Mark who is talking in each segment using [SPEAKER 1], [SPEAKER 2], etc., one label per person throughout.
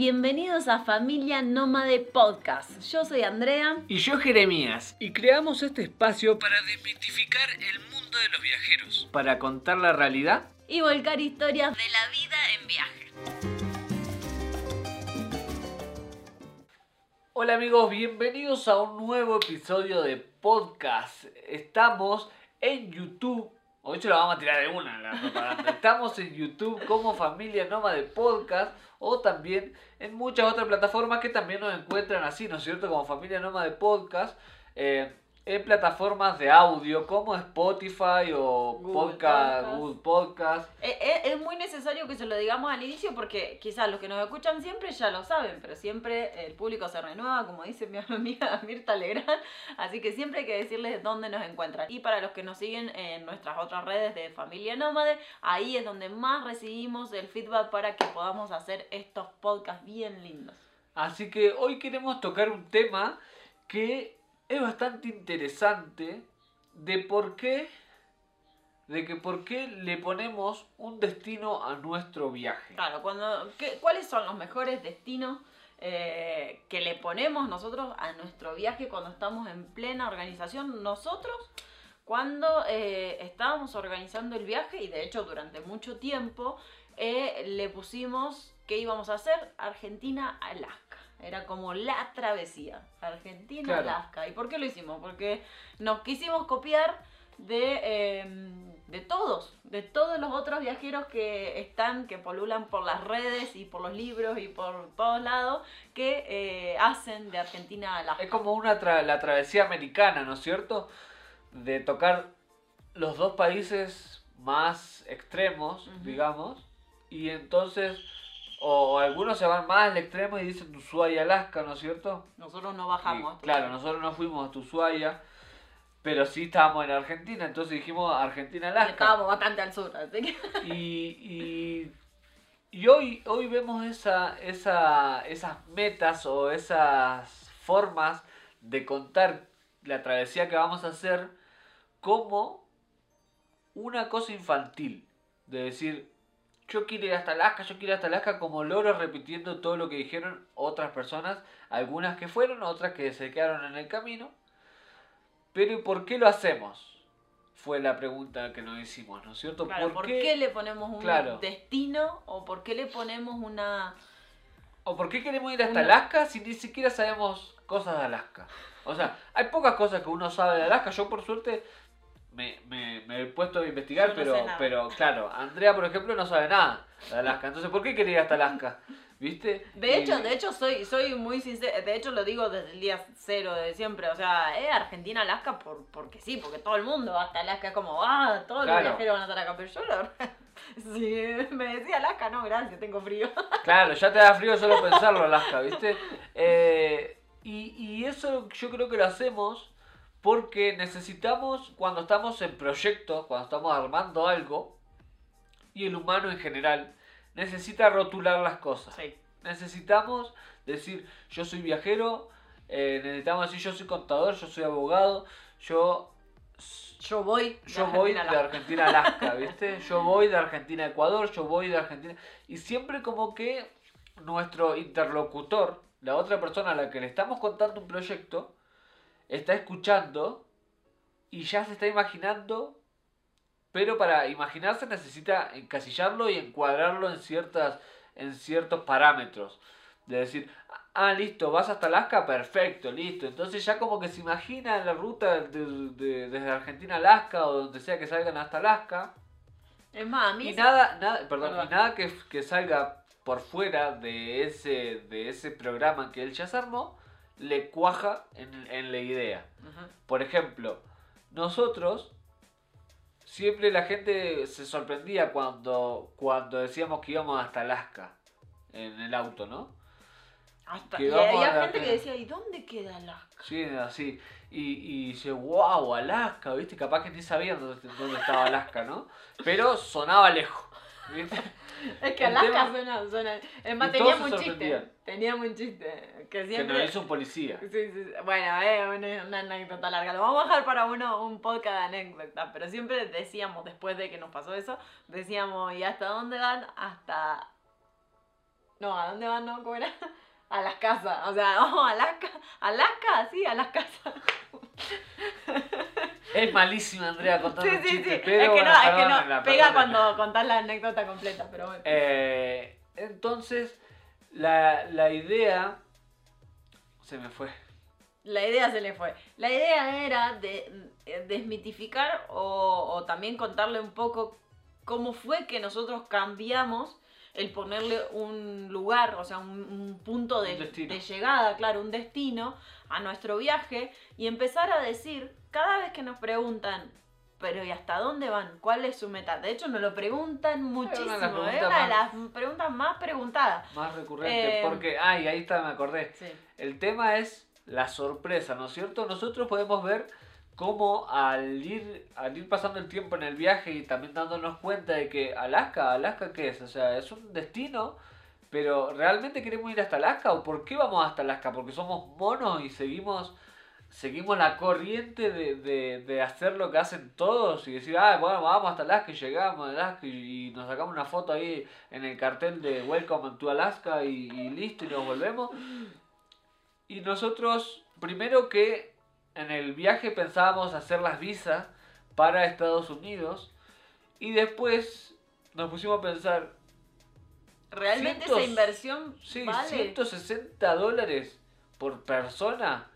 [SPEAKER 1] bienvenidos a Familia Nómade Podcast. Yo soy Andrea.
[SPEAKER 2] Y yo Jeremías. Y creamos este espacio para desmitificar el mundo de los viajeros. Para contar la realidad.
[SPEAKER 1] Y volcar historias de la vida en viaje.
[SPEAKER 2] Hola amigos, bienvenidos a un nuevo episodio de podcast. Estamos en YouTube. Hoy se lo vamos a tirar de una la. Estamos en YouTube como Familia Nómade Podcast o también en muchas otras plataformas que también nos encuentran así, ¿no es cierto? Como Familia Nómade Podcast. Eh, en plataformas de audio como Spotify o
[SPEAKER 1] Google
[SPEAKER 2] Podcast,
[SPEAKER 1] Podcast.
[SPEAKER 2] Google Podcast.
[SPEAKER 1] Eh, eh, es muy necesario que se lo digamos al inicio porque quizás los que nos escuchan siempre ya lo saben, pero siempre el público se renueva, como dice mi amiga Mirta Legrand, así que siempre hay que decirles dónde nos encuentran. Y para los que nos siguen en nuestras otras redes de Familia Nómade, ahí es donde más recibimos el feedback para que podamos hacer estos podcasts bien lindos.
[SPEAKER 2] Así que hoy queremos tocar un tema que es bastante interesante de por qué de que por qué le ponemos un destino a nuestro viaje.
[SPEAKER 1] Claro, cuando, ¿qué- ¿cuáles son los mejores destinos eh, que le ponemos nosotros a nuestro viaje cuando estamos en plena organización? Nosotros, cuando eh, estábamos organizando el viaje, y de hecho durante mucho tiempo, eh, le pusimos que íbamos a hacer Argentina-Alaska. Era como la travesía, Argentina-Alaska. ¿Y por qué lo hicimos? Porque nos quisimos copiar de, eh, de todos, de todos los otros viajeros que están, que polulan por las redes y por los libros y por todos lados, que eh, hacen de Argentina a Alaska.
[SPEAKER 2] Es como una tra- la travesía americana, ¿no es cierto? De tocar los dos países más extremos, digamos, y entonces o algunos se van más al extremo y dicen Ushuaia, Alaska, ¿no es cierto?
[SPEAKER 1] Nosotros no bajamos.
[SPEAKER 2] Y, claro, nosotros no fuimos a Ushuaia, pero sí estábamos en Argentina, entonces dijimos Argentina, Alaska.
[SPEAKER 1] Estábamos bastante al sur, así que...
[SPEAKER 2] Y, y, y hoy, hoy vemos esa, esa, esas metas o esas formas de contar la travesía que vamos a hacer como una cosa infantil. De decir, yo quiero ir hasta Alaska, yo quiero ir hasta Alaska, como logro repitiendo todo lo que dijeron otras personas, algunas que fueron, otras que se quedaron en el camino. Pero ¿y por qué lo hacemos? Fue la pregunta que nos hicimos, ¿no es cierto?
[SPEAKER 1] Claro, ¿por, qué? le ponemos un
[SPEAKER 2] Claro.
[SPEAKER 1] destino o por qué le ponemos una...
[SPEAKER 2] ¿O por qué queremos ir hasta
[SPEAKER 1] Una-
[SPEAKER 2] Alaska si ni siquiera sabemos cosas de Alaska? O sea, hay pocas cosas que uno sabe de Alaska. Yo, por suerte, me, me, me he puesto a investigar,
[SPEAKER 1] no
[SPEAKER 2] pero,
[SPEAKER 1] sé
[SPEAKER 2] pero claro, Andrea, por ejemplo, no sabe nada de Alaska. Entonces, ¿por qué quería ir hasta Alaska? ¿Viste?
[SPEAKER 1] De
[SPEAKER 2] Y-
[SPEAKER 1] hecho, de hecho soy, soy muy sincera, de hecho lo digo desde el día cero de siempre, o sea, es Argentina-Alaska por, porque sí, porque todo el mundo va hasta Alaska, es como, ah, todos
[SPEAKER 2] Claro.
[SPEAKER 1] los viajeros van a estar acá, pero yo si me decía Alaska, no, gracias, tengo frío.
[SPEAKER 2] Claro, ya te da frío solo pensarlo, Alaska, ¿viste? Eh, y, y eso yo creo que lo hacemos porque necesitamos, cuando estamos en proyectos, cuando estamos armando algo, y el humano en general, necesita rotular las cosas.
[SPEAKER 1] Sí.
[SPEAKER 2] Necesitamos decir, yo soy viajero, eh, necesitamos decir, yo soy contador, yo soy abogado, yo
[SPEAKER 1] Yo voy. de
[SPEAKER 2] yo voy de
[SPEAKER 1] Argentina Alaska.
[SPEAKER 2] Argentina a Alaska, ¿viste? Yo voy de Argentina a Ecuador, yo voy de Argentina. Y siempre como que nuestro interlocutor, la otra persona a la que le estamos contando un proyecto, está escuchando y ya se está imaginando, pero para imaginarse necesita encasillarlo y encuadrarlo en, ciertas, en ciertos parámetros. De decir, ah, listo, vas hasta Alaska, perfecto, listo. Entonces ya como que se imagina la ruta de- de- desde Argentina a Alaska o donde sea que salgan hasta Alaska.
[SPEAKER 1] Es más, a mí
[SPEAKER 2] Y
[SPEAKER 1] se-
[SPEAKER 2] nada, nada, perdón,
[SPEAKER 1] Perdón.
[SPEAKER 2] y nada que, que salga por fuera de ese, de ese programa que él ya se armó, le cuaja en, en la idea. Por ejemplo, nosotros siempre la gente se sorprendía cuando, cuando decíamos que íbamos hasta Alaska en el auto, ¿no?
[SPEAKER 1] Hasta-
[SPEAKER 2] Que
[SPEAKER 1] y había gente
[SPEAKER 2] que-
[SPEAKER 1] decía, ¿y dónde queda Alaska?
[SPEAKER 2] Sí, así. Y, y dice, wow, Alaska, ¿viste? Capaz que ni sabían dónde, dónde estaba Alaska, ¿no? Pero sonaba lejos.
[SPEAKER 1] Es que Alaska
[SPEAKER 2] tema-
[SPEAKER 1] suena, suena. Es más, teníamos un chiste. Teníamos un chiste. Que
[SPEAKER 2] Que
[SPEAKER 1] siempre.
[SPEAKER 2] nos hizo un policía.
[SPEAKER 1] Sí, sí, sí. Bueno, es una, anécdota larga. Lo vamos a dejar para uno, un podcast de anécdotas. Pero siempre decíamos, después de que nos pasó eso, decíamos, ¿y hasta dónde van? Hasta No, ¿a dónde van? No, ¿cómo era? A las casas. O sea, vamos a Alaska. Alaska, sí, a las casas.
[SPEAKER 2] Es malísima Andrea contando
[SPEAKER 1] Sí, sí, sí.
[SPEAKER 2] chiste,
[SPEAKER 1] Es
[SPEAKER 2] pero
[SPEAKER 1] que
[SPEAKER 2] bueno,
[SPEAKER 1] no, es que no. Pega cuando contás la anécdota completa, pero bueno.
[SPEAKER 2] Eh, entonces, la, la idea se me fue.
[SPEAKER 1] La idea se le fue. La idea era de eh, desmitificar o, o también contarle un poco cómo fue que nosotros cambiamos el ponerle un lugar, o sea, un, un punto de,
[SPEAKER 2] Un destino.
[SPEAKER 1] de llegada, claro, un destino a nuestro viaje y empezar a decir, cada vez que nos preguntan, pero ¿y hasta dónde van? ¿Cuál es su meta? De hecho, nos lo preguntan muchísimo, es una de
[SPEAKER 2] más-
[SPEAKER 1] las preguntas más preguntadas.
[SPEAKER 2] Más recurrente,
[SPEAKER 1] Eh,
[SPEAKER 2] porque, ay, ahí está, me acordé.
[SPEAKER 1] Sí.
[SPEAKER 2] El tema es la sorpresa, ¿no es cierto? Nosotros podemos ver cómo al ir, al ir pasando el tiempo en el viaje y también dándonos cuenta de que Alaska, Alaska qué es, o sea, es un destino, pero ¿realmente queremos ir hasta Alaska o por qué vamos hasta Alaska? Porque somos monos y seguimos seguimos la corriente de, de, de hacer lo que hacen todos y decir, ah, bueno, vamos hasta Alaska y llegamos a Alaska y, y nos sacamos una foto ahí en el cartel de Welcome to Alaska y, y listo y nos volvemos. Y nosotros, primero que en el viaje pensábamos hacer las visas para Estados Unidos y después nos pusimos a pensar,
[SPEAKER 1] ¿Realmente esa inversión
[SPEAKER 2] sí,
[SPEAKER 1] vale?
[SPEAKER 2] 160 dólares por persona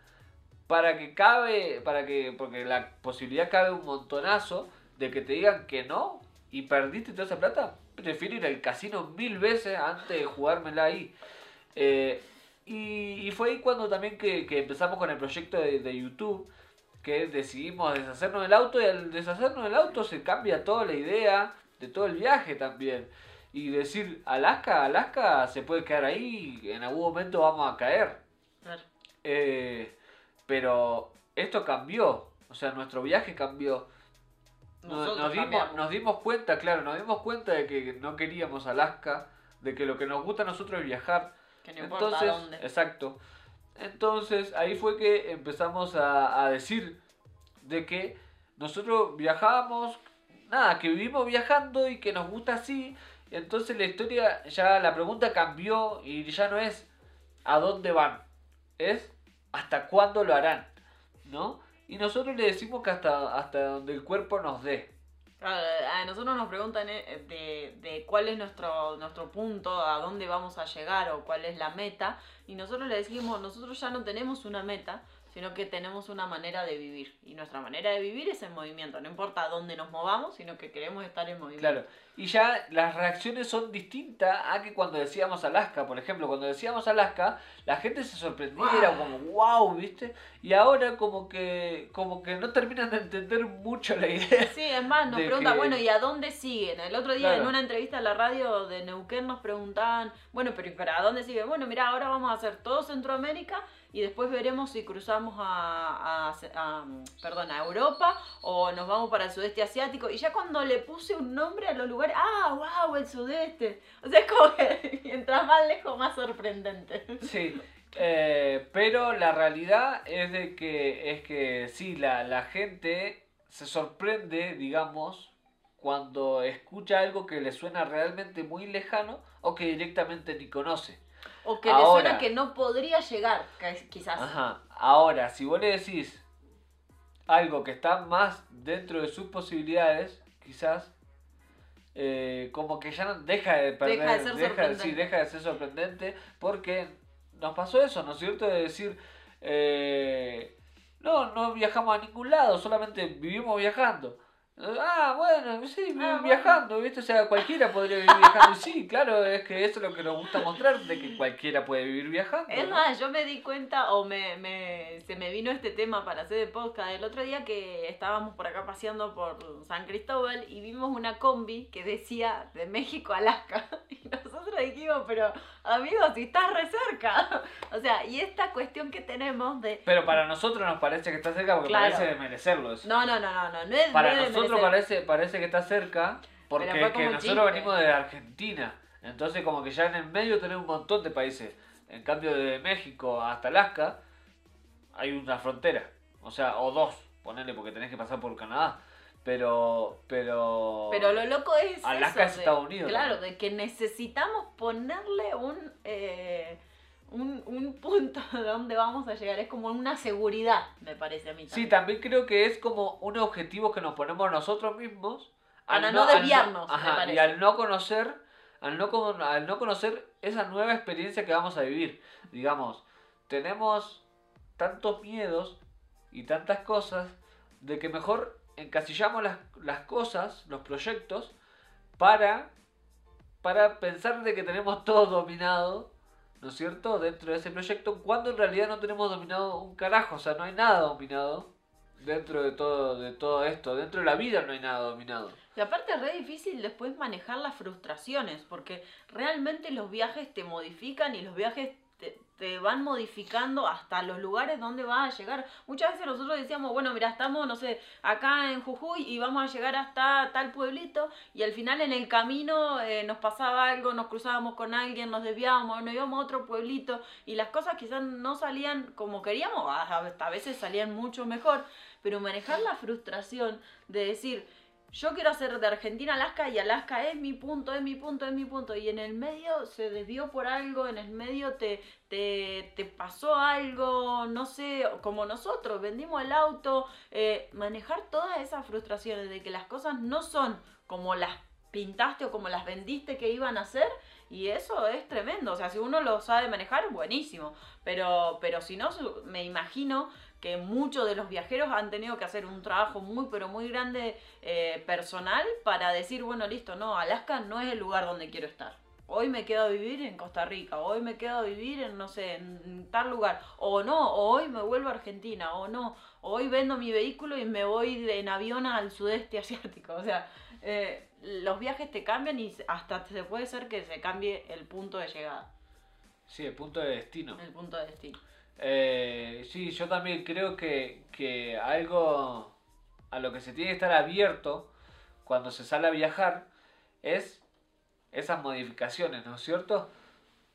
[SPEAKER 2] para que cabe, para que, porque la posibilidad cabe un montonazo de que te digan que no y perdiste toda esa plata, prefiero ir al casino mil veces antes de jugármela ahí. Eh, y, y fue ahí cuando también que, que empezamos con el proyecto de, de YouTube, que decidimos deshacernos del auto y al deshacernos del auto se cambia toda la idea de todo el viaje también. Y decir, Alaska, Alaska se puede quedar ahí, en algún momento vamos a caer.
[SPEAKER 1] Claro.
[SPEAKER 2] Eh, pero esto cambió, o sea, nuestro viaje cambió. Nos,
[SPEAKER 1] Nosotros
[SPEAKER 2] nos dimos, nos dimos cuenta, claro, nos dimos cuenta de que no queríamos Alaska, de que lo que nos gusta a nosotros es viajar.
[SPEAKER 1] Que no importa
[SPEAKER 2] Entonces,
[SPEAKER 1] dónde.
[SPEAKER 2] exacto. Entonces ahí fue que empezamos a, a decir de que nosotros viajábamos, nada, que vivimos viajando y que nos gusta así. Entonces la historia, ya la pregunta cambió y ya no es a dónde van, es hasta cuándo lo harán, ¿no? Y nosotros le decimos que hasta, hasta donde el cuerpo nos dé.
[SPEAKER 1] A nosotros nos preguntan eh, de, de cuál es nuestro, nuestro punto, a dónde vamos a llegar o cuál es la meta. Y nosotros le decimos, nosotros ya no tenemos una meta, sino que tenemos una manera de vivir. Y nuestra manera de vivir es en movimiento. No importa a dónde nos movamos, sino que queremos estar en movimiento.
[SPEAKER 2] Claro, y ya las reacciones son distintas a que cuando decíamos Alaska, por ejemplo, cuando decíamos Alaska, la gente se sorprendía, era como wow, ¿viste? Y ahora como que como que no terminan de entender mucho la idea.
[SPEAKER 1] Sí, es más, nos
[SPEAKER 2] de
[SPEAKER 1] pregunta,
[SPEAKER 2] que-
[SPEAKER 1] bueno, ¿y a dónde siguen? El otro día
[SPEAKER 2] Claro.
[SPEAKER 1] en una entrevista a la radio de Neuquén nos preguntaban, bueno, pero ¿y para dónde siguen? Bueno, mira, ahora vamos a hacer todo Centroamérica y después veremos si cruzamos a, perdón, a Europa o nos vamos para el sudeste asiático. Y ya cuando le puse un nombre a los lugares, ah, wow, el sudeste. O sea, es como que mientras más lejos, más sorprendente.
[SPEAKER 2] Sí, eh, pero la realidad es de que es que sí, la, la gente se sorprende, digamos, cuando escucha algo que le suena realmente muy lejano o que directamente ni conoce.
[SPEAKER 1] O que le suena que no podría llegar, quizás.
[SPEAKER 2] Ajá. Ahora, si vos le decís algo que está más dentro de sus posibilidades, quizás, eh, como que ya no deja de perder,
[SPEAKER 1] Deja de ser
[SPEAKER 2] sí,
[SPEAKER 1] sorprendente.
[SPEAKER 2] deja de ser sorprendente, porque nos pasó eso, ¿no es cierto? De decir, eh, no, no viajamos a ningún lado, solamente vivimos viajando. Ah, bueno, sí,
[SPEAKER 1] Ah, bueno.
[SPEAKER 2] viajando, ¿viste? O sea, cualquiera podría vivir viajando. Y sí, claro, es que eso es lo que nos gusta mostrar, de que cualquiera puede vivir viajando.
[SPEAKER 1] Es
[SPEAKER 2] ¿no?
[SPEAKER 1] más, yo me di cuenta, o me, me- se me vino este tema para hacer el podcast el otro día que estábamos por acá paseando por San Cristóbal y vimos una combi que decía de México a Alaska. Y nosotros dijimos, pero amigos, si estás re cerca. O sea, y esta cuestión que tenemos de...
[SPEAKER 2] Pero para nosotros nos parece que está cerca porque
[SPEAKER 1] Claro.
[SPEAKER 2] parece de merecerlo eso.
[SPEAKER 1] No, no, no, no, no, no es
[SPEAKER 2] para
[SPEAKER 1] de
[SPEAKER 2] nosotros
[SPEAKER 1] merecer.
[SPEAKER 2] parece, parece que está cerca porque que nosotros venimos de Argentina. Entonces como que ya en el medio tenemos un montón de países. En cambio de México hasta Alaska hay una frontera. O sea, o dos, ponele porque tenés que pasar por Canadá. Pero, pero...
[SPEAKER 1] Pero lo loco es.
[SPEAKER 2] Alaska
[SPEAKER 1] eso,
[SPEAKER 2] es Estados Unidos,
[SPEAKER 1] Claro,
[SPEAKER 2] ¿no?
[SPEAKER 1] de que necesitamos ponerle un. eh, un, un punto de donde vamos a llegar. Es como una seguridad, me parece a mí.
[SPEAKER 2] Sí,
[SPEAKER 1] también.
[SPEAKER 2] creo que es como un objetivo que nos ponemos nosotros mismos.
[SPEAKER 1] Para no desviarnos,
[SPEAKER 2] ajá, y al no conocer, al no, al no conocer esa nueva experiencia que vamos a vivir. Digamos, tenemos tantos miedos y tantas cosas de que mejor encasillamos las, las cosas, los proyectos, para, para pensar de que tenemos todo dominado, ¿no es cierto?, dentro de ese proyecto, cuando en realidad no tenemos dominado un carajo, o sea, no hay nada dominado dentro de todo, de todo esto, dentro de la vida no hay nada dominado.
[SPEAKER 1] Y aparte es re difícil después manejar las frustraciones, porque realmente los viajes te modifican y los viajes te, van modificando hasta los lugares donde vas a llegar. Muchas veces nosotros decíamos, bueno, mira, estamos, no sé, acá en Jujuy y vamos a llegar hasta tal pueblito y al final en el camino eh, nos pasaba algo, nos cruzábamos con alguien, nos desviábamos, nos íbamos a otro pueblito y las cosas quizás no salían como queríamos, a veces salían mucho mejor, pero manejar la frustración de decir, yo quiero hacer de Argentina Alaska y Alaska es mi punto, es mi punto, es mi punto. Y en el medio se desvió por algo, en el medio te, te, pasó algo, no sé, como nosotros, vendimos el auto. eh, manejar todas esas frustraciones de que las cosas no son como las pintaste o como las vendiste que iban a ser. Y eso es tremendo. O sea, si uno lo sabe manejar, buenísimo. Pero, pero si no, me imagino que muchos de los viajeros han tenido que hacer un trabajo muy, pero muy grande eh, personal para decir, bueno, listo, no, Alaska no es el lugar donde quiero estar. Hoy me quedo a vivir en Costa Rica, hoy me quedo a vivir en, no sé, en tal lugar. O no, o hoy me vuelvo a Argentina, o no, hoy vendo mi vehículo y me voy en avión al sudeste asiático. O sea, eh, los viajes te cambian y hasta se puede ser que se cambie el punto de llegada,
[SPEAKER 2] Sí, el punto de destino.
[SPEAKER 1] el punto de destino.
[SPEAKER 2] Eh, sí, yo también creo que, que algo a lo que se tiene que estar abierto cuando se sale a viajar es esas modificaciones, ¿no es cierto?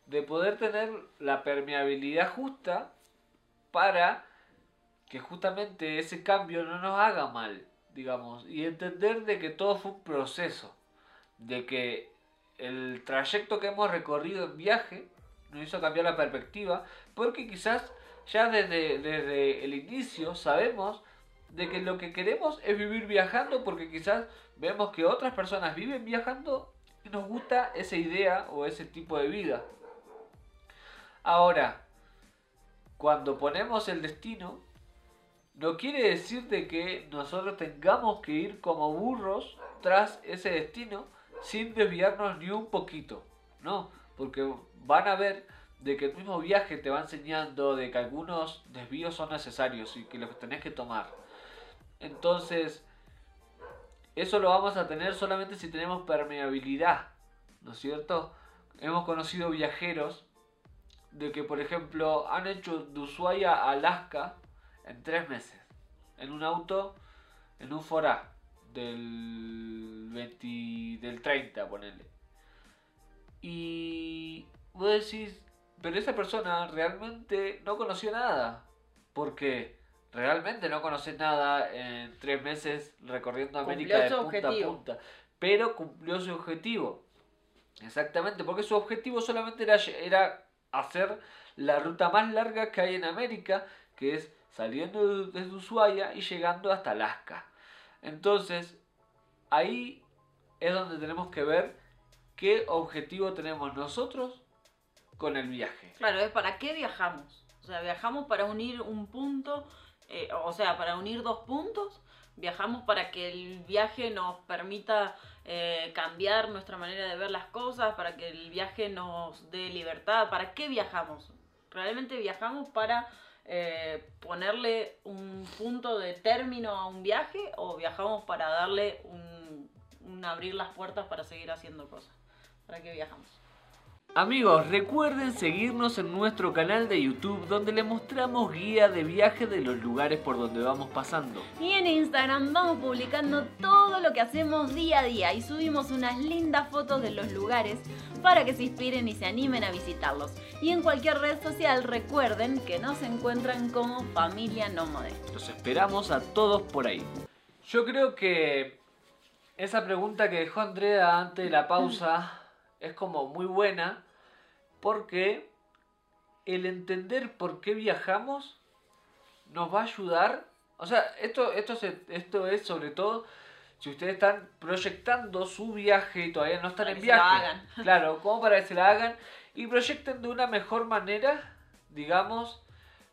[SPEAKER 2] De poder tener la permeabilidad justa para que justamente ese cambio no nos haga mal, digamos, y entender de que todo fue un proceso, de que el trayecto que hemos recorrido en viaje nos hizo cambiar la perspectiva, porque quizás ya desde, desde el inicio sabemos de que lo que queremos es vivir viajando, porque quizás vemos que otras personas viven viajando nos gusta esa idea o ese tipo de vida. Ahora, cuando ponemos el destino, no quiere decir de que nosotros tengamos que ir como burros tras ese destino sin desviarnos ni un poquito. No, porque van a ver de que el mismo viaje te va enseñando de que algunos desvíos son necesarios y que los tenés que tomar. Entonces, eso lo vamos a tener solamente si tenemos permeabilidad, ¿no es cierto? Hemos conocido viajeros de que, por ejemplo, han hecho de Ushuaia a Alaska en tres meses, en un auto, en un Forá del 20, del 30, ponele. Y vos decís, pero esa persona realmente no conoció nada, porque realmente no conoces nada en tres meses recorriendo América de
[SPEAKER 1] su
[SPEAKER 2] punta
[SPEAKER 1] objetivo.
[SPEAKER 2] a punta, pero cumplió su objetivo. Exactamente, porque su objetivo solamente era, era hacer la ruta más larga que hay en América, que es saliendo de- desde Ushuaia y llegando hasta Alaska. Entonces, ahí es donde tenemos que ver qué objetivo tenemos nosotros con el viaje.
[SPEAKER 1] Claro, es para qué viajamos. O sea, viajamos para unir un punto, eh, o sea, para unir dos puntos. Viajamos para que el viaje nos permita eh, cambiar nuestra manera de ver las cosas, para que el viaje nos dé libertad. ¿Para qué viajamos? Realmente viajamos para eh, ponerle un punto de término a un viaje o viajamos para darle un, un abrir las puertas para seguir haciendo cosas. ¿Para qué viajamos?
[SPEAKER 2] Amigos, recuerden seguirnos en nuestro canal de YouTube donde les mostramos guía de viaje de los lugares por donde vamos pasando.
[SPEAKER 1] Y en Instagram vamos publicando todo lo que hacemos día a día y subimos unas lindas fotos de los lugares para que se inspiren y se animen a visitarlos. Y en cualquier red social recuerden que nos encuentran como Familia Nómade.
[SPEAKER 2] Los esperamos a todos por ahí. Yo creo que esa pregunta que dejó Andrea antes de la pausa es como muy buena porque el entender por qué viajamos nos va a ayudar. O sea, esto, esto, esto es sobre todo si ustedes están proyectando su viaje y todavía no están en viaje. Claro, como para que se la hagan y proyecten de una mejor manera, digamos,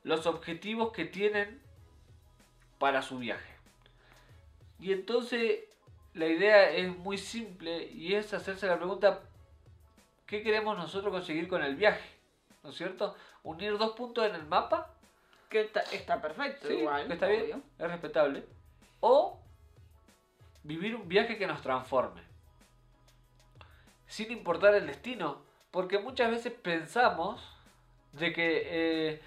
[SPEAKER 2] los objetivos que tienen para su viaje. Y entonces la idea es muy simple y es hacerse la pregunta, ¿qué queremos nosotros conseguir con el viaje? ¿No es cierto? Unir dos puntos en el mapa.
[SPEAKER 1] Que está, perfecto, igual.
[SPEAKER 2] está bien, es respetable. O vivir un viaje que nos transforme. Sin importar el destino. Porque muchas veces pensamos de que eh,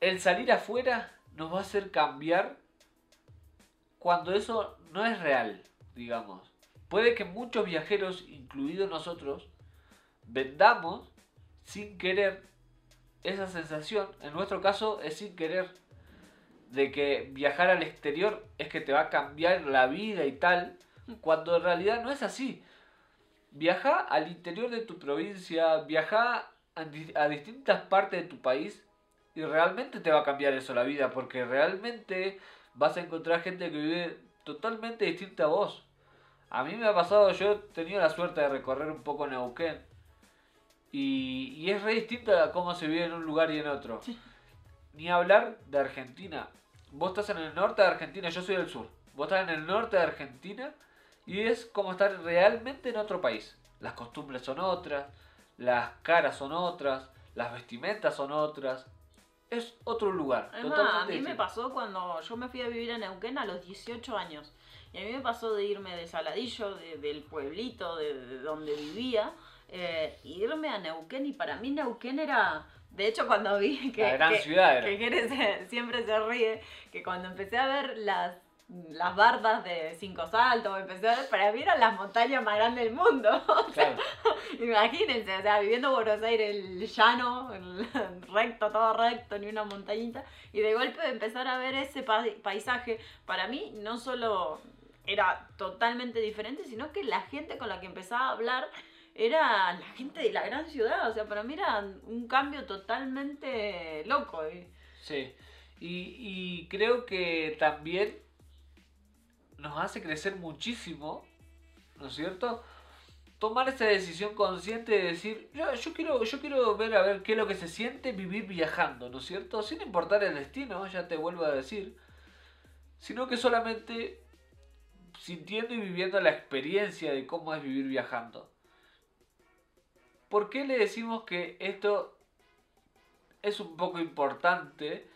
[SPEAKER 2] el salir afuera nos va a hacer cambiar cuando eso no es real, digamos. Puede que muchos viajeros, incluidos nosotros, vendamos sin querer esa sensación. En nuestro caso es sin querer de que viajar al exterior es que te va a cambiar la vida y tal, cuando en realidad no es así. Viaja al interior de tu provincia, viaja a, distintas partes de tu país y realmente te va a cambiar eso la vida, porque realmente vas a encontrar gente que vive totalmente distinta a vos. A mí me ha pasado, yo he tenido la suerte de recorrer un poco Neuquén. Y, y es re distinto a cómo se vive en un lugar y en otro. Ni hablar de Argentina. Vos estás en el norte de Argentina, yo soy del sur. Vos estás en el norte de Argentina y es como estar realmente en otro país. Las costumbres son otras, las caras son otras, las vestimentas son otras, es otro lugar.
[SPEAKER 1] Además, a mí me pasó cuando yo me fui a vivir a Neuquén a los 18 años. Y a mí me pasó de irme de Saladillo, del pueblito de, donde vivía, eh, irme a Neuquén. Y para mí Neuquén era... De hecho, cuando vi que...
[SPEAKER 2] La gran ciudad era.
[SPEAKER 1] Que siempre se ríe, que cuando empecé a ver las las bardas de cinco saltos, empecé a ver, para mí eran las montañas más grandes del mundo. imagínense, o sea, viviendo en Buenos Aires, el llano, el recto, todo recto, ni una montañita, y de golpe empezar a ver ese paisaje, para mí no solo era totalmente diferente, sino que la gente con la que empezaba a hablar era la gente de la gran ciudad, o sea, para mí era un cambio totalmente loco.
[SPEAKER 2] Sí, y, y creo que también nos hace crecer muchísimo, ¿no es cierto? Tomar esa decisión consciente de decir, yo, yo, quiero, yo quiero ver a ver qué es lo que se siente vivir viajando, ¿no es cierto? Sin importar el destino, ya te vuelvo a decir, sino que solamente sintiendo y viviendo la experiencia de cómo es vivir viajando. ¿Por qué le decimos que esto es un poco importante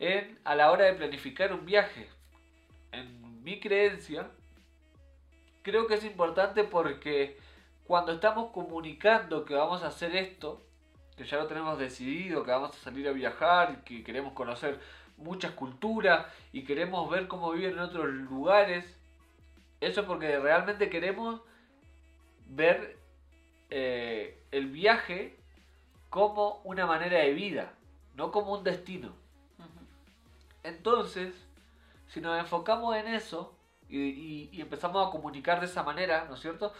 [SPEAKER 2] en, a la hora de planificar un viaje? En mi creencia, creo que es importante porque cuando estamos comunicando que vamos a hacer esto, que ya lo tenemos decidido, que vamos a salir a viajar, que queremos conocer muchas culturas y queremos ver cómo viven en otros lugares, eso es porque realmente queremos ver eh, el viaje como una manera de vida, no como un destino. Entonces, si nos enfocamos en eso y, empezamos a comunicar de esa manera, ¿no es cierto?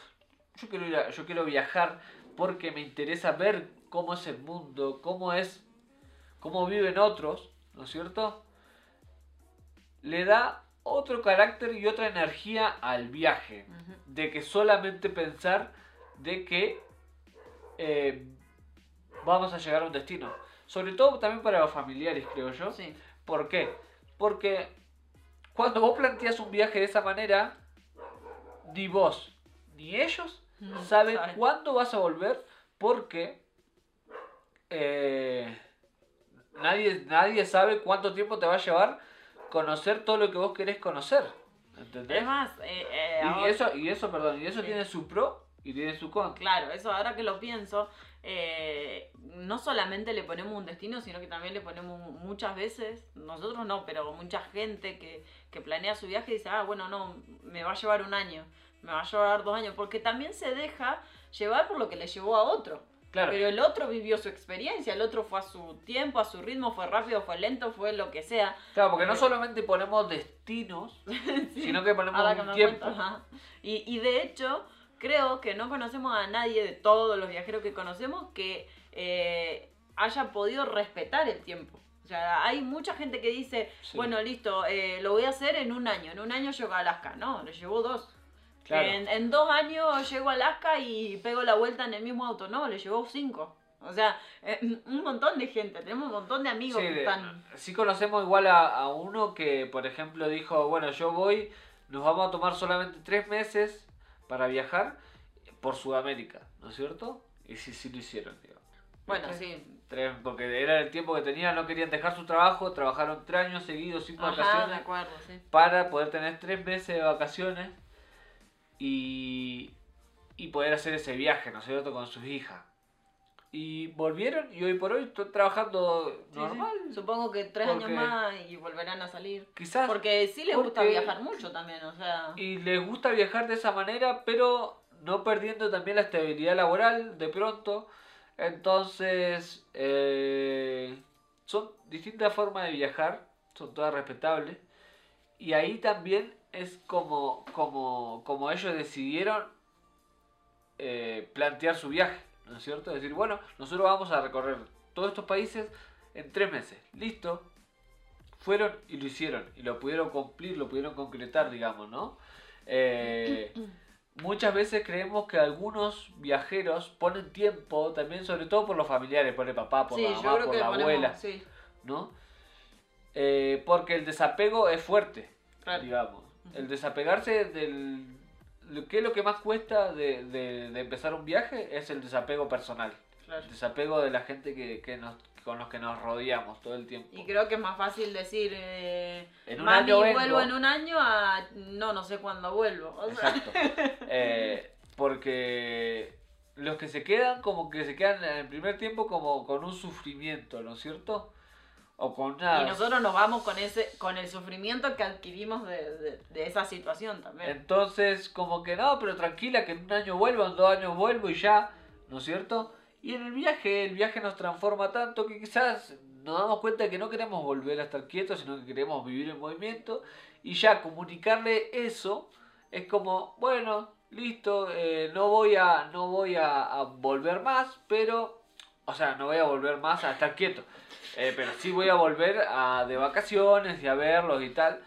[SPEAKER 2] Yo quiero, yo quiero viajar porque me interesa ver cómo es el mundo, cómo es, cómo viven otros, ¿no es cierto? Le da otro carácter y otra energía al viaje, de que solamente pensar de que eh, vamos a llegar a un destino. Sobre todo también para los familiares, creo yo. Sí. ¿Por qué? Porque cuando vos planteas un viaje de esa manera, ni vos ni ellos saben cuándo vas a volver porque eh, nadie, nadie sabe cuánto tiempo te va a llevar conocer todo lo que vos querés conocer. ¿Entendés?
[SPEAKER 1] Es más, eh, eh,
[SPEAKER 2] y, eso, y eso, perdón, y eso tiene su pro y tiene su con.
[SPEAKER 1] Claro, eso ahora que lo pienso, eh, no solamente le ponemos un destino, sino que también le ponemos muchas veces, nosotros no, pero mucha gente que, que planea su viaje dice, ah, bueno, no, me va a llevar un año, me va a llevar dos años, porque también se deja llevar por lo que le llevó a otro.
[SPEAKER 2] Claro.
[SPEAKER 1] Pero el otro vivió su experiencia, el otro fue a su tiempo, a su ritmo, fue rápido, fue lento, fue lo que sea.
[SPEAKER 2] Claro, porque no
[SPEAKER 1] Eh,
[SPEAKER 2] solamente ponemos destinos, sino que ponemos un tiempo.
[SPEAKER 1] Y, y de hecho, creo que no conocemos a nadie de todos los viajeros que conocemos que eh, haya podido respetar el tiempo. O sea, hay mucha gente que dice,
[SPEAKER 2] Sí.
[SPEAKER 1] bueno, listo, eh, lo voy a hacer en un año. En un año llego a Alaska. No, le llevó dos.
[SPEAKER 2] Claro.
[SPEAKER 1] En, en dos años llego a Alaska y pego la vuelta en el mismo auto. No, le llevó cinco. O sea, eh, un montón de gente. Tenemos un montón de amigos
[SPEAKER 2] Sí,
[SPEAKER 1] que están...
[SPEAKER 2] sí conocemos igual a, a uno que, por ejemplo, dijo, bueno, yo voy, nos vamos a tomar solamente tres meses para viajar por Sudamérica, ¿no es cierto? Y sí, sí lo hicieron, digamos.
[SPEAKER 1] Bueno, sí.
[SPEAKER 2] Tres, porque era el tiempo que tenían, no querían dejar su trabajo, trabajaron tres años seguidos sin
[SPEAKER 1] Ajá, de
[SPEAKER 2] vacaciones
[SPEAKER 1] acuerdo, sí.
[SPEAKER 2] para poder tener tres meses de vacaciones y, y poder hacer ese viaje, ¿no es cierto?, con sus hijas. Y volvieron y hoy por hoy están trabajando
[SPEAKER 1] Sí, sí.
[SPEAKER 2] normal.
[SPEAKER 1] Supongo que tres años más y volverán a salir.
[SPEAKER 2] Quizás
[SPEAKER 1] Porque sí les gusta viajar mucho también, o sea...
[SPEAKER 2] y les gusta viajar de esa manera, pero no perdiendo también la estabilidad laboral de pronto. Entonces, eh, son distintas formas de viajar, son todas respetables. Y ahí también es como, como, como ellos decidieron eh, plantear su viaje, ¿no es cierto? Decir, bueno, nosotros vamos a recorrer todos estos países en tres meses. Listo. Fueron y lo hicieron. Y lo pudieron cumplir, lo pudieron concretar, digamos, ¿no? Eh, muchas veces creemos que algunos viajeros ponen tiempo, también sobre todo por los familiares, por el papá, por
[SPEAKER 1] sí,
[SPEAKER 2] la mamá, por la
[SPEAKER 1] ponemos-
[SPEAKER 2] abuela,
[SPEAKER 1] Sí,
[SPEAKER 2] ¿no? Eh, porque el desapego es fuerte,
[SPEAKER 1] claro.
[SPEAKER 2] digamos. El desapegarse del... ¿Qué es lo que más cuesta de, de- de empezar un viaje? Es el desapego personal.
[SPEAKER 1] claro.
[SPEAKER 2] El desapego de la gente que, que nos, con los que nos rodeamos todo el tiempo.
[SPEAKER 1] Y creo que es más fácil decir, eh,
[SPEAKER 2] En un
[SPEAKER 1] mami,
[SPEAKER 2] año vengo.
[SPEAKER 1] vuelvo en un año a no, no sé cuándo vuelvo. O sea,
[SPEAKER 2] Exacto. Eh, porque los que se quedan, como que se quedan en el primer tiempo como con un sufrimiento, ¿no es cierto? O con una...
[SPEAKER 1] y nosotros nos vamos con ese con el sufrimiento que adquirimos de, de- de esa situación también.
[SPEAKER 2] Entonces, como que no, pero tranquila, que en un año vuelvo, en dos años vuelvo y ya, ¿no es cierto? Y en el viaje, el viaje nos transforma tanto que quizás nos damos cuenta de que no queremos volver a estar quietos, sino que queremos vivir en movimiento. Y ya comunicarle eso es como, bueno, listo, eh, no voy, a, no voy a, a volver más, pero, o sea, no voy a volver más a estar quieto. Eh, pero sí voy a volver a, de vacaciones y a verlos y tal.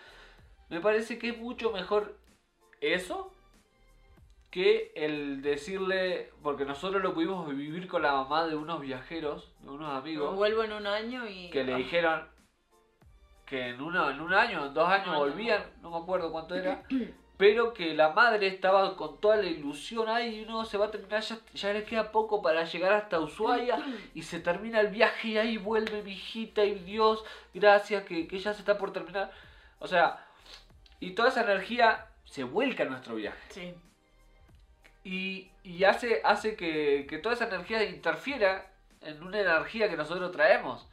[SPEAKER 2] Me parece que es mucho mejor eso que el decirle, porque nosotros lo pudimos vivir con la mamá de unos viajeros, de unos amigos,
[SPEAKER 1] vuelvo en un año y...
[SPEAKER 2] que le
[SPEAKER 1] ah,
[SPEAKER 2] dijeron que en, uno, en un año, en dos años
[SPEAKER 1] año,
[SPEAKER 2] volvían, no me acuerdo cuánto era, pero que la madre estaba con toda la ilusión, ay, no, se va a terminar, ya, ya le queda poco para llegar hasta Ushuaia y se termina el viaje y ahí vuelve mi hijita y Dios, gracias, que, que ya se está por terminar. O sea, y toda esa energía se vuelca en nuestro viaje
[SPEAKER 1] Sí,
[SPEAKER 2] y, y hace, hace que, que toda esa energía interfiera en una energía que nosotros traemos.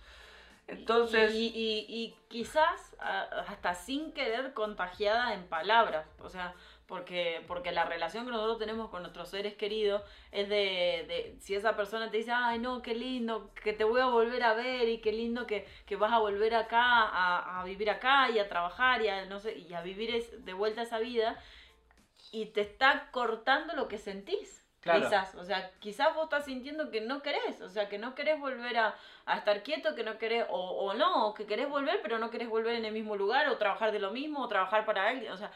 [SPEAKER 2] Entonces,
[SPEAKER 1] Y, y- quizás hasta sin querer contagiada en palabras, o sea, porque, porque la relación que nosotros tenemos con nuestros seres queridos es de, de si esa persona te dice, ay no, qué lindo, que te voy a volver a ver y qué lindo que, que vas a volver acá, a, vivir acá y a trabajar y a, no sé, y a vivir de vuelta esa vida, y te está cortando lo que sentís.
[SPEAKER 2] Claro.
[SPEAKER 1] Quizás, o sea, quizás vos estás sintiendo que no querés, o sea, que no querés volver a, a estar quieto, que no querés, o, o no, que querés volver, pero no querés volver en el mismo lugar, o trabajar de lo mismo, o trabajar para alguien, o sea,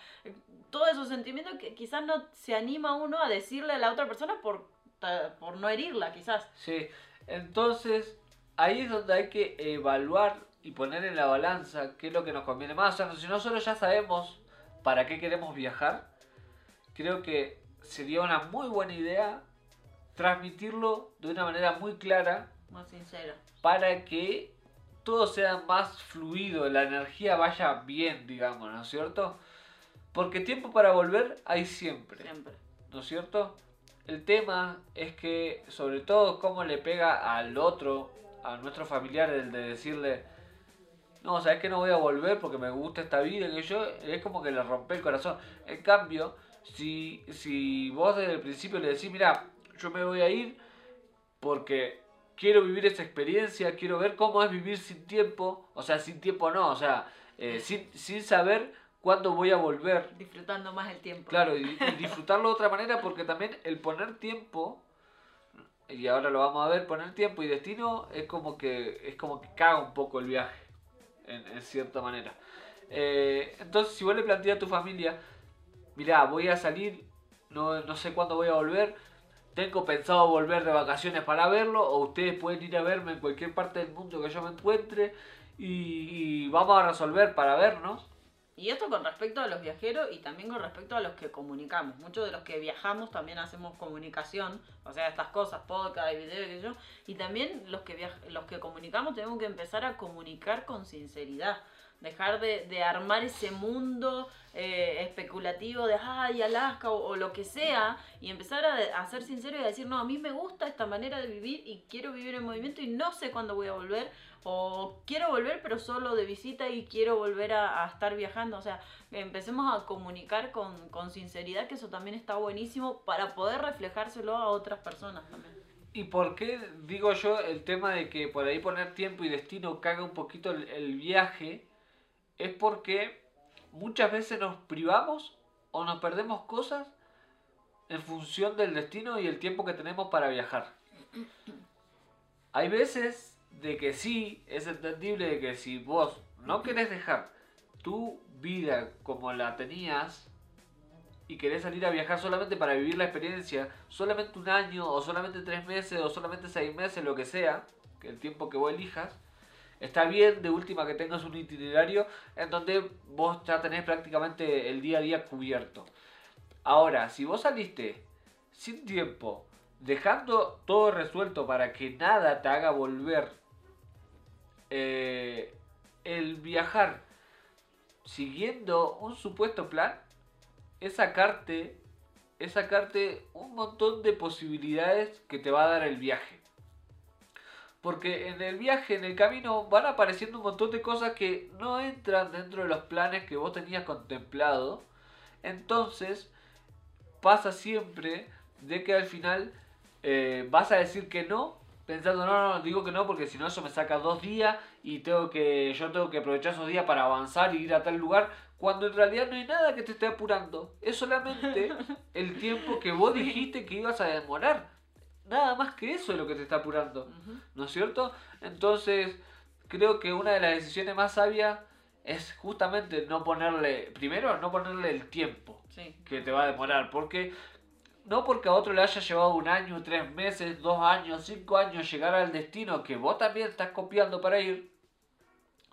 [SPEAKER 1] todos esos sentimientos que quizás no se anima uno a decirle a la otra persona por, por no herirla, quizás.
[SPEAKER 2] sí. Entonces, ahí es donde hay que evaluar y poner en la balanza qué es lo que nos conviene más. O sea, si nosotros ya sabemos para qué queremos viajar, creo que sería una muy buena idea transmitirlo de una manera muy clara
[SPEAKER 1] Más sincera.
[SPEAKER 2] para que todo sea más fluido, la energía vaya bien, digamos, ¿no es cierto? Porque tiempo para volver hay siempre,
[SPEAKER 1] Siempre.
[SPEAKER 2] ¿no es cierto? El tema es que, sobre todo, cómo le pega al otro, a nuestro familiar, el de decirle, no, sabes que no voy a volver porque me gusta esta vida, que yo, es como que le rompe el corazón. En cambio, si, si vos desde el principio le decís, mira, yo me voy a ir, porque quiero vivir esa experiencia, quiero ver cómo es vivir sin tiempo, o sea, sin tiempo no, o sea, eh, sin, sin saber cuándo voy a volver.
[SPEAKER 1] Disfrutando más el tiempo.
[SPEAKER 2] Claro, y, y disfrutarlo de otra manera porque también el poner tiempo, y ahora lo vamos a ver, poner tiempo y destino es como que, es como que caga un poco el viaje, en, en cierta manera. Eh, entonces, si vos le planteas a tu familia, mirá, voy a salir, no, no sé cuándo voy a volver, tengo pensado volver de vacaciones para verlo, o ustedes pueden ir a verme en cualquier parte del mundo que yo me encuentre, y, vamos a resolver para vernos.
[SPEAKER 1] Y esto con respecto a los viajeros y también con respecto a los que comunicamos. Muchos de los que viajamos también hacemos comunicación, o sea, estas cosas, podcast video, qué yo. Y también los que, los que comunicamos tenemos que empezar a comunicar con sinceridad. Dejar de, de armar ese mundo eh, especulativo de, ay, Alaska o, o lo que sea, y empezar a, a ser sincero y a decir, no, a mí me gusta esta manera de vivir y quiero vivir en movimiento y no sé cuándo voy a volver, o quiero volver pero solo de visita y quiero volver a, a estar viajando. O sea, empecemos a comunicar con, con sinceridad, que eso también está buenísimo para poder reflejárselo a otras personas también.
[SPEAKER 2] ¿Y por qué digo yo el tema de que por ahí poner tiempo y destino caga un poquito el viaje? Es porque muchas veces nos privamos o nos perdemos cosas en función del destino y el tiempo que tenemos para viajar. Hay veces de que sí, es entendible de que si vos no querés dejar tu vida como la tenías y querés salir a viajar solamente para vivir la experiencia, solamente un año o solamente tres meses o solamente seis meses, lo que sea, que el tiempo que vos elijas, está bien de última que tengas un itinerario en donde vos ya tenés prácticamente el día a día cubierto. Ahora, si vos saliste sin tiempo, dejando todo resuelto para que nada te haga volver, eh, el viajar siguiendo un supuesto plan, es sacarte, es sacarte un montón de posibilidades que te va a dar el viaje. Porque en el viaje, en el camino, van apareciendo un montón de cosas que no entran dentro de los planes que vos tenías contemplado. Entonces, pasa siempre de que al final eh, vas a decir que no, pensando, no, no, digo que no porque si no eso me saca dos días y tengo que, yo tengo que aprovechar esos días para avanzar y ir a tal lugar, cuando en realidad no hay nada que te esté apurando. Es solamente el tiempo que vos dijiste que ibas a demorar. Nada más que eso es lo que te está apurando. ¿No es cierto? Entonces, creo que una de las decisiones más sabias es justamente no ponerle, primero, no ponerle el tiempo
[SPEAKER 1] Sí.
[SPEAKER 2] que te va a demorar. Porque no porque a otro le haya llevado un año, tres meses, dos años, cinco años llegar al destino que vos también estás copiando para ir,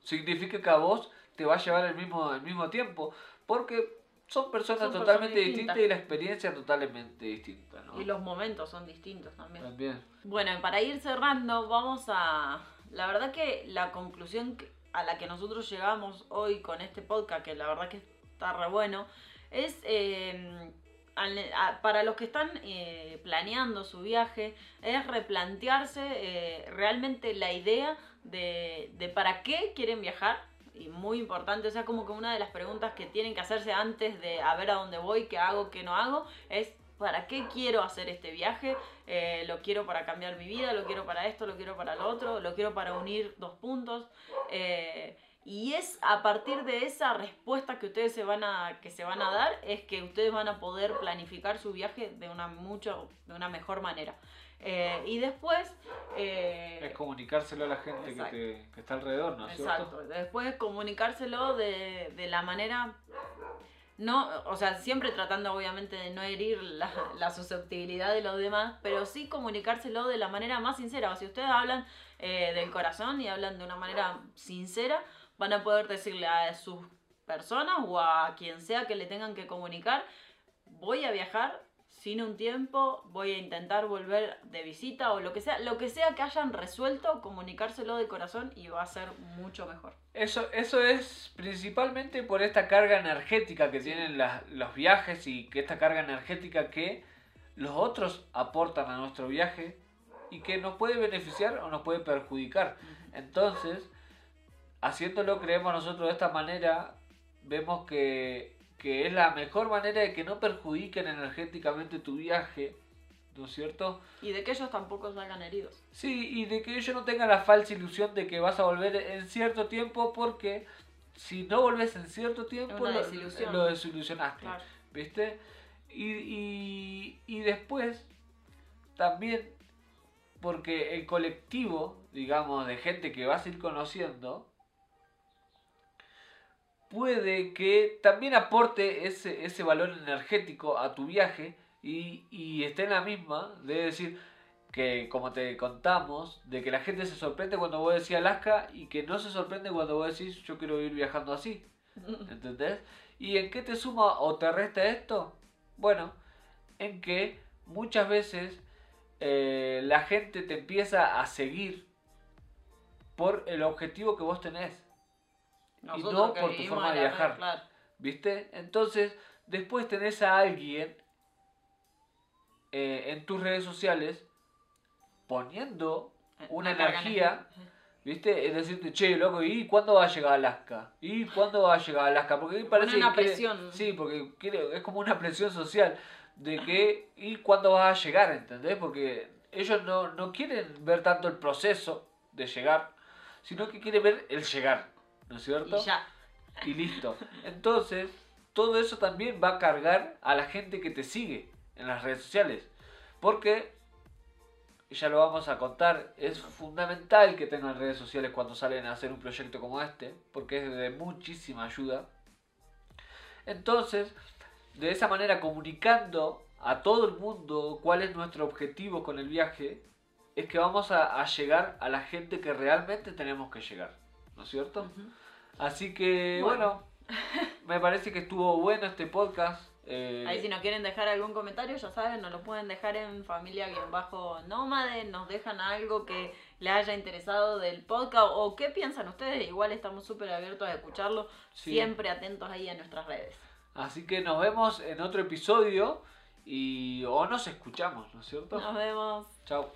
[SPEAKER 2] significa que a vos te va a llevar el mismo, el mismo tiempo. Porque son personas
[SPEAKER 1] Son personas
[SPEAKER 2] totalmente
[SPEAKER 1] distintas.
[SPEAKER 2] distintas y la experiencia totalmente distinta. ¿no?
[SPEAKER 1] Y los momentos son distintos también.
[SPEAKER 2] También.
[SPEAKER 1] Bueno, para ir cerrando, vamos a... La verdad que la conclusión a la que nosotros llegamos hoy con este podcast, que la verdad que está re bueno, es eh, para los que están eh, planeando su viaje, es replantearse eh, realmente la idea de, de para qué quieren viajar. Y muy importante, o sea, como que una de las preguntas que tienen que hacerse antes de a ver a dónde voy, qué hago, qué no hago, es ¿para qué quiero hacer este viaje? Eh, lo quiero para cambiar mi vida, lo quiero para esto, lo quiero para lo otro, lo quiero para unir dos puntos. Eh, y es a partir de esa respuesta que ustedes se van a, que se van a dar, es que ustedes van a poder planificar su viaje de una mucho, de una mejor manera. Eh, y después. eh,
[SPEAKER 2] Es comunicárselo a la gente que,
[SPEAKER 1] Exacto.
[SPEAKER 2] te- que está alrededor, ¿no
[SPEAKER 1] Exacto.
[SPEAKER 2] cierto?
[SPEAKER 1] Después comunicárselo de, de la manera. No, o sea, siempre tratando obviamente de no herir la, la susceptibilidad de los demás, pero sí comunicárselo de la manera más sincera. O si ustedes hablan eh, del corazón y hablan de una manera sincera, van a poder decirle a sus personas o a quien sea que le tengan que comunicar, voy a viajar sin un tiempo, voy a intentar volver de visita o lo que sea, lo que sea que hayan resuelto, comunicárselo de corazón y va a ser mucho mejor.
[SPEAKER 2] Eso, eso es principalmente por esta carga energética que tienen las- los viajes y que esta carga energética que los otros aportan a nuestro viaje y que nos puede beneficiar o nos puede perjudicar. Entonces, haciéndolo creemos nosotros de esta manera, vemos que, que es la mejor manera de que no perjudiquen energéticamente tu viaje ¿no es cierto?
[SPEAKER 1] Y de que ellos tampoco salgan heridos.
[SPEAKER 2] Sí, y de que ellos no tengan la falsa ilusión de que vas a volver en cierto tiempo porque si no volvés en cierto tiempo lo, desilusionaste,
[SPEAKER 1] Claro.
[SPEAKER 2] ¿viste? Y, y, y después también porque el colectivo, digamos, de gente que vas a ir conociendo, puede que también aporte ese, ese valor energético a tu viaje y, y esté en la misma de decir que, como te contamos, de que la gente se sorprende cuando vos decís Alaska y que no se sorprende cuando vos decís yo quiero ir viajando así. ¿Entendés? ¿Y en qué te suma o te resta esto? Bueno, en que muchas veces eh, la gente te empieza a seguir por el objetivo que vos tenés.
[SPEAKER 1] Nosotros
[SPEAKER 2] no por tu forma de viajar.
[SPEAKER 1] claro.
[SPEAKER 2] ¿Viste? Entonces, después tenés a alguien eh, en tus redes sociales poniendo una
[SPEAKER 1] carga
[SPEAKER 2] energía. ¿viste? Es decirte, che, loco, ¿y cuándo va a llegar Alaska? ¿Y cuándo va a llegar Alaska? Porque parece
[SPEAKER 1] una
[SPEAKER 2] que quiere-. Sí, porque quiere- es como una presión social de que, ¿y cuándo vas a llegar? ¿Entendés? Porque ellos no, no quieren ver tanto el proceso de llegar, sino que quieren ver el llegar, ¿no es cierto?
[SPEAKER 1] Y ya.
[SPEAKER 2] y listo. Entonces, todo eso también va a cargar a la gente que te sigue en las redes sociales. Porque, ya lo vamos a contar, es fundamental que tengan redes sociales cuando salen a hacer un proyecto como este, porque es de muchísima ayuda. Entonces, de esa manera, comunicando a todo el mundo cuál es nuestro objetivo con el viaje, es que vamos a, a llegar a la gente que realmente tenemos que llegar. ¿No es cierto? Así que
[SPEAKER 1] Bueno.
[SPEAKER 2] bueno, me parece que estuvo bueno este podcast. eh,
[SPEAKER 1] Ahí si nos quieren dejar algún comentario, ya saben, nos lo pueden dejar en familia-nómade, nos dejan algo que les haya interesado del podcast o qué piensan ustedes, igual estamos súper abiertos a escucharlo,
[SPEAKER 2] Sí.
[SPEAKER 1] siempre atentos ahí en nuestras redes.
[SPEAKER 2] Así que nos vemos en otro episodio y o nos escuchamos, ¿no es cierto?
[SPEAKER 1] Nos vemos.
[SPEAKER 2] Chao.